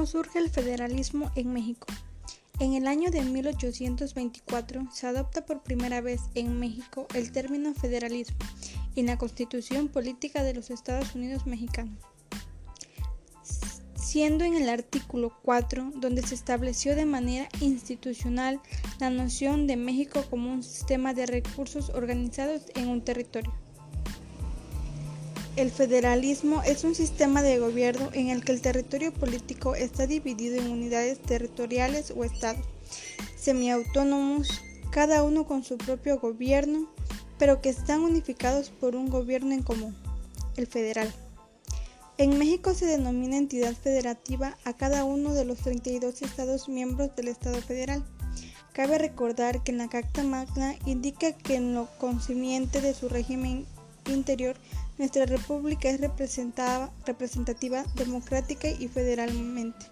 ¿Cómo surge el federalismo en México? En el año de 1824 se adopta por primera vez en México el término federalismo en la Constitución Política de los Estados Unidos Mexicanos, siendo en el artículo 4 donde se estableció de manera institucional la noción de México como un sistema de recursos organizados en un territorio. El federalismo es un sistema de gobierno en el que el territorio político está dividido en unidades territoriales o estados semiautónomos, cada uno con su propio gobierno, pero que están unificados por un gobierno en común, el federal. En México se denomina entidad federativa a cada uno de los 32 estados miembros del Estado federal. Cabe recordar que la Carta Magna indica que en lo concerniente de su régimen interior nuestra república es representativa, democrática y federalmente,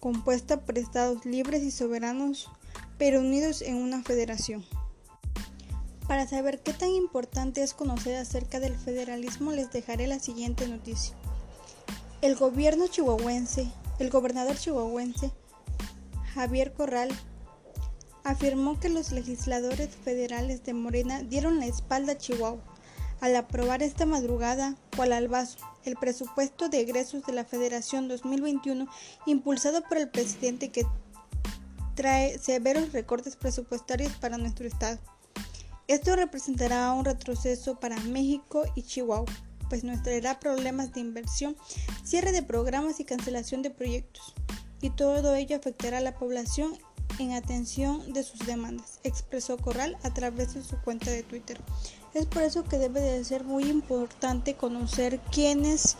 compuesta por estados libres y soberanos, pero unidos en una federación. Para saber qué tan importante es conocer acerca del federalismo, les dejaré la siguiente noticia. El gobierno chihuahuense, el gobernador chihuahuense, Javier Corral, afirmó que los legisladores federales de Morena dieron la espalda a Chihuahua al aprobar esta madrugada, cual al vaso, el presupuesto de egresos de la Federación 2021 impulsado por el presidente que trae severos recortes presupuestarios para nuestro estado. Esto representará un retroceso para México y Chihuahua, pues nos traerá problemas de inversión, cierre de programas y cancelación de proyectos, y todo ello afectará a la población en atención de sus demandas, expresó Corral a través de su cuenta de Twitter. Es por eso que debe de ser muy importante conocer quiénes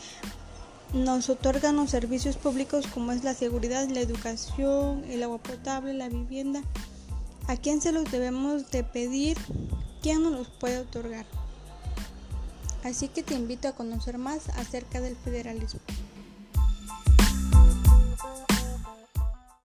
nos otorgan los servicios públicos como es la seguridad, la educación, el agua potable, la vivienda. ¿A quién se los debemos de pedir? ¿Quién nos los puede otorgar? Así que te invito a conocer más acerca del federalismo.